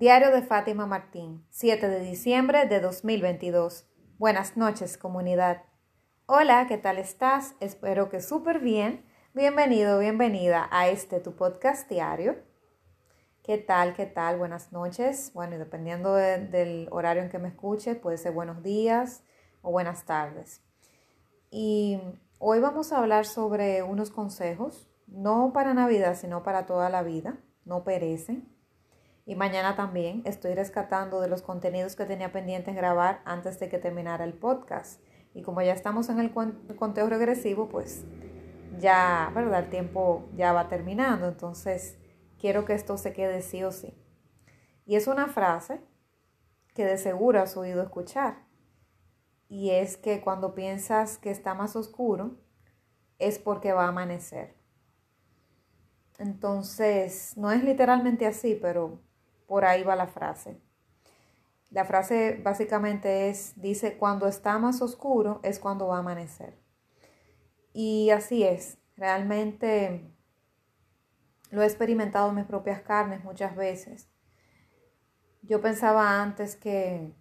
Diario de Fátima Martín, 7 de diciembre de 2022. Buenas noches, comunidad. Hola, ¿qué tal estás? Espero que súper bien. Bienvenido, bienvenida a este tu podcast diario. ¿Qué tal? ¿Qué tal? Buenas noches. Bueno, y dependiendo del horario en que me escuche, puede ser buenos días o buenas tardes. Y hoy vamos a hablar sobre unos consejos, no para Navidad, sino para toda la vida. No perecen y mañana también estoy rescatando de los contenidos que tenía pendientes grabar antes de que terminara el podcast. Y como ya estamos en el conteo regresivo, pues ya, ¿verdad? El tiempo ya va terminando. Entonces, quiero que esto se quede sí o sí. Y es una frase que de seguro has oído escuchar. Y es que cuando piensas que está más oscuro, es porque va a amanecer. Entonces, no es literalmente así, pero por ahí va la frase. La frase básicamente es, dice, cuando está más oscuro es cuando va a amanecer. Y así es, realmente lo he experimentado en mis propias carnes muchas veces. Yo pensaba antes que,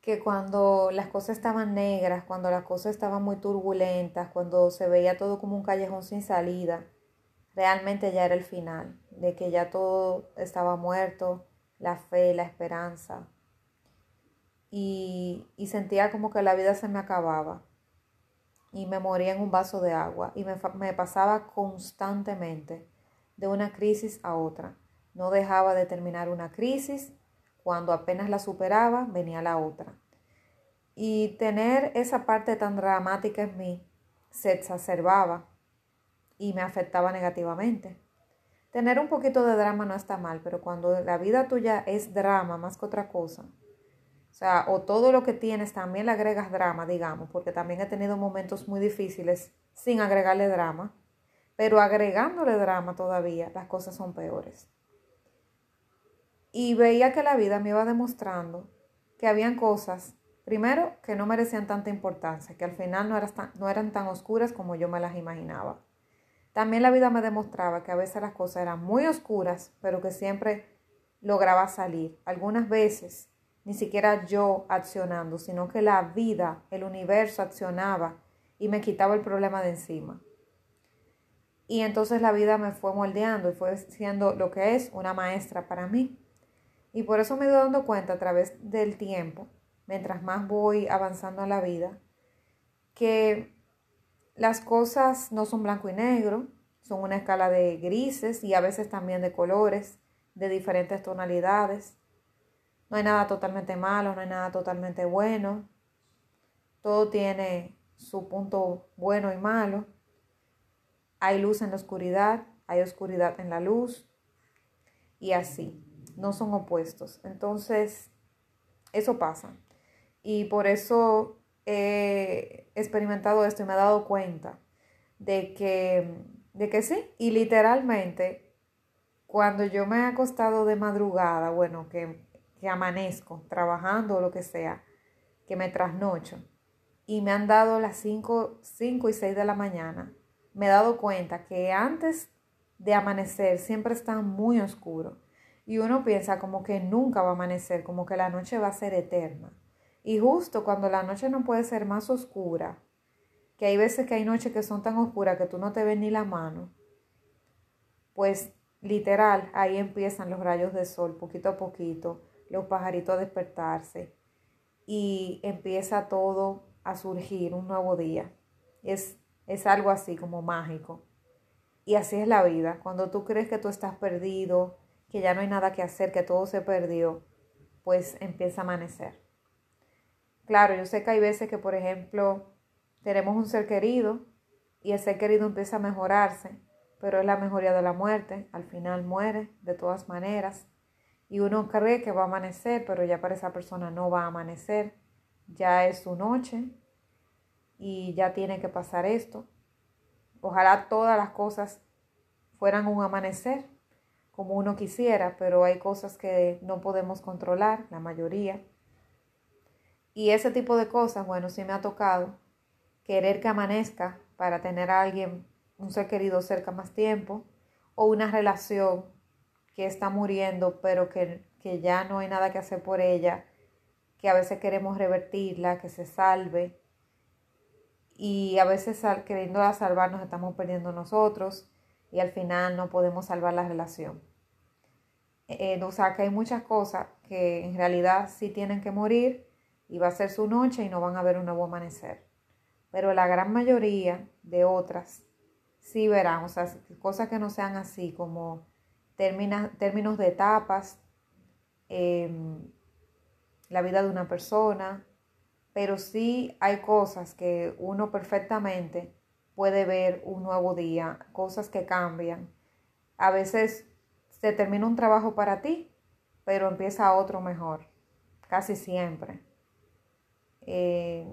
que cuando las cosas estaban negras, cuando las cosas estaban muy turbulentas, cuando se veía todo como un callejón sin salida, realmente ya era el final, de que ya todo estaba muerto, la fe, la esperanza. Y, sentía como que la vida se me acababa y me moría en un vaso de agua y me, me pasaba constantemente de una crisis a otra. No dejaba de terminar una crisis, cuando apenas la superaba venía la otra. Y tener esa parte tan dramática en mí se exacerbaba y me afectaba negativamente. Tener un poquito de drama no está mal, pero cuando la vida tuya es drama más que otra cosa, o o todo lo que tienes también le agregas drama, digamos, porque también he tenido momentos muy difíciles sin agregarle drama, pero agregándole drama todavía las cosas son peores. Y veía que la vida me iba demostrando que habían cosas, primero, que no merecían tanta importancia, que al final no, no eran tan oscuras como yo me las imaginaba. También la vida me demostraba que a veces las cosas eran muy oscuras, pero que siempre lograba salir. Algunas veces ni siquiera yo accionando, sino que la vida, el universo accionaba y me quitaba el problema de encima. Y entonces la vida me fue moldeando y fue siendo lo que es una maestra para mí. Y por eso me he dando cuenta a través del tiempo, mientras más voy avanzando en la vida, que las cosas no son blanco y negro, son una escala de grises y a veces también de colores, de diferentes tonalidades. No hay nada totalmente malo, no hay nada totalmente bueno. Todo tiene su punto bueno y malo. Hay luz en la oscuridad, hay oscuridad en la luz y así. No son opuestos. Entonces, eso pasa. Y por eso he experimentado esto y me he dado cuenta de que, de que sí, y literalmente cuando yo me he acostado de madrugada, bueno, que, que amanezco trabajando o lo que sea, que me trasnocho, y me han dado las 5, 5 y 6 de la mañana, me he dado cuenta que antes de amanecer siempre está muy oscuro. Y uno piensa como que nunca va a amanecer, como que la noche va a ser eterna. Y justo cuando la noche no puede ser más oscura, que hay veces que hay noches que son tan oscuras que tú no te ves ni la mano, pues literal ahí empiezan los rayos de sol, poquito a poquito, los pajaritos a despertarse y empieza todo a surgir un nuevo día. Es, es algo así como mágico. Y así es la vida. Cuando tú crees que tú estás perdido, que ya no hay nada que hacer, que todo se perdió, pues empieza a amanecer. Claro, yo sé que hay veces que, por ejemplo, tenemos un ser querido y ese ser querido empieza a mejorarse, pero es la mejoría de la muerte, al final muere de todas maneras y uno cree que va a amanecer, pero ya para esa persona no va a amanecer, ya es su noche y ya tiene que pasar esto. Ojalá todas las cosas fueran un amanecer como uno quisiera, pero hay cosas que no podemos controlar, la mayoría. Y ese tipo de cosas, bueno, sí me ha tocado querer que amanezca para tener a alguien, un ser querido cerca más tiempo, o una relación que está muriendo, pero que, que ya no hay nada que hacer por ella, que a veces queremos revertirla, que se salve, y a veces queriendo salvarnos estamos perdiendo nosotros y al final no podemos salvar la relación. Eh, o sea que hay muchas cosas que en realidad sí tienen que morir y va a ser su noche y no van a ver un nuevo amanecer. Pero la gran mayoría de otras sí verán, o sea, cosas que no sean así como términos de etapas, em, la vida de una persona, pero sí hay cosas que uno perfectamente puede ver un nuevo día, cosas que cambian. A veces se termina un trabajo para ti, pero empieza otro mejor, casi siempre. Eh,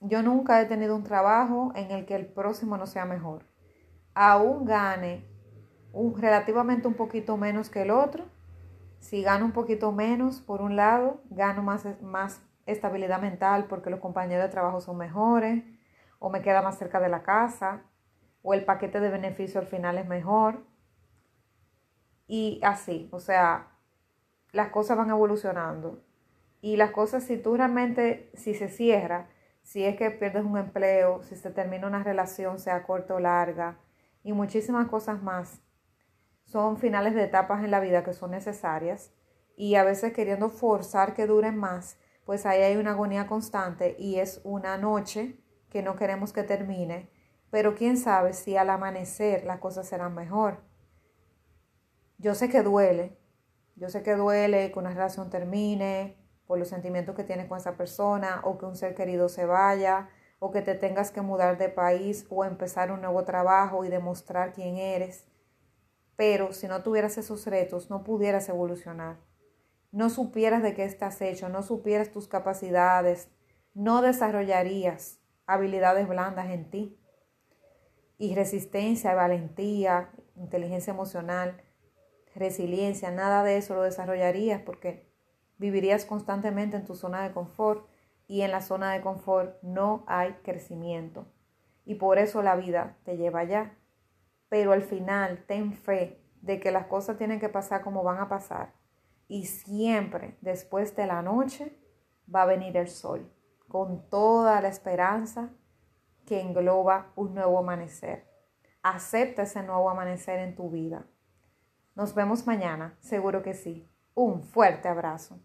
yo nunca he tenido un trabajo en el que el próximo no sea mejor. Aún gane un, relativamente un poquito menos que el otro. Si gano un poquito menos por un lado, gano más, más estabilidad mental porque los compañeros de trabajo son mejores, o me queda más cerca de la casa, o el paquete de beneficio al final es mejor. Y así, o sea, las cosas van evolucionando. Y las cosas, si tú realmente, si se cierra, si es que pierdes un empleo, si se termina una relación, sea corta o larga, y muchísimas cosas más, son finales de etapas en la vida que son necesarias y a veces queriendo forzar que duren más, pues ahí hay una agonía constante y es una noche que no queremos que termine, pero quién sabe si al amanecer las cosas serán mejor. Yo sé que duele, yo sé que duele que una relación termine por los sentimientos que tienes con esa persona o que un ser querido se vaya o que te tengas que mudar de país o empezar un nuevo trabajo y demostrar quién eres. Pero si no tuvieras esos retos, no pudieras evolucionar no supieras de qué estás hecho, no supieras tus capacidades, no desarrollarías habilidades blandas en ti. Y resistencia, valentía, inteligencia emocional, resiliencia, nada de eso lo desarrollarías porque vivirías constantemente en tu zona de confort y en la zona de confort no hay crecimiento. Y por eso la vida te lleva allá. Pero al final ten fe de que las cosas tienen que pasar como van a pasar y siempre después de la noche va a venir el sol, con toda la esperanza que engloba un nuevo amanecer. Acepta ese nuevo amanecer en tu vida. Nos vemos mañana, seguro que sí. Un fuerte abrazo.